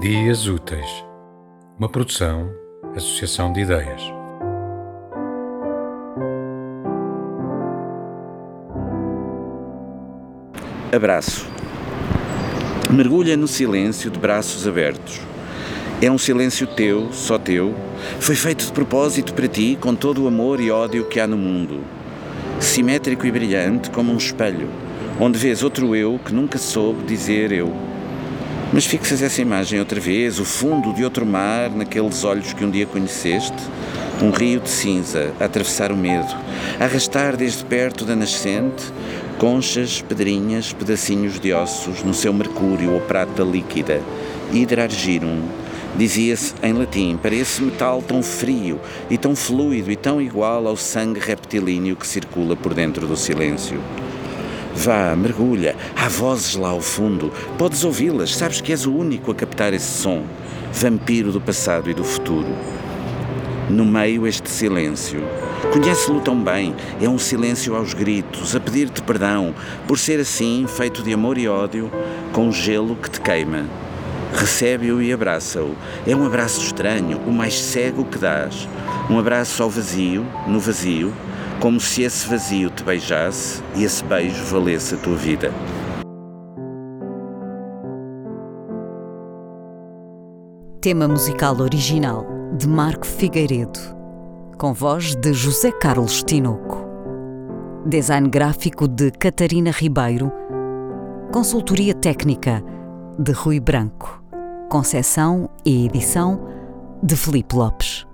Dias Úteis, uma produção, associação de ideias. Abraço. Mergulha no silêncio de braços abertos. É um silêncio teu, só teu. Foi feito de propósito para ti, com todo o amor e ódio que há no mundo. Simétrico e brilhante como um espelho, onde vês outro eu que nunca soube dizer eu. Mas fixas essa imagem outra vez, o fundo de outro mar, naqueles olhos que um dia conheceste, um rio de cinza a atravessar o medo, a arrastar desde perto da nascente conchas, pedrinhas, pedacinhos de ossos no seu mercúrio ou prata líquida, hidrargirum, dizia-se em latim, para esse metal tão frio e tão fluido e tão igual ao sangue reptilíneo que circula por dentro do silêncio. Vá, mergulha. Há vozes lá ao fundo. Podes ouvi-las. Sabes que és o único a captar esse som. Vampiro do passado e do futuro. No meio, este silêncio. Conhece-lo tão bem. É um silêncio aos gritos, a pedir-te perdão, por ser assim, feito de amor e ódio, com gelo que te queima. Recebe-o e abraça-o. É um abraço estranho, o mais cego que dás. Um abraço ao vazio, no vazio, como se esse vazio te beijasse e esse beijo valesse a tua vida. Tema musical original de Marco Figueiredo, com voz de José Carlos Tinoco. Design gráfico de Catarina Ribeiro. Consultoria técnica de Rui Branco. Concessão e edição de Felipe Lopes.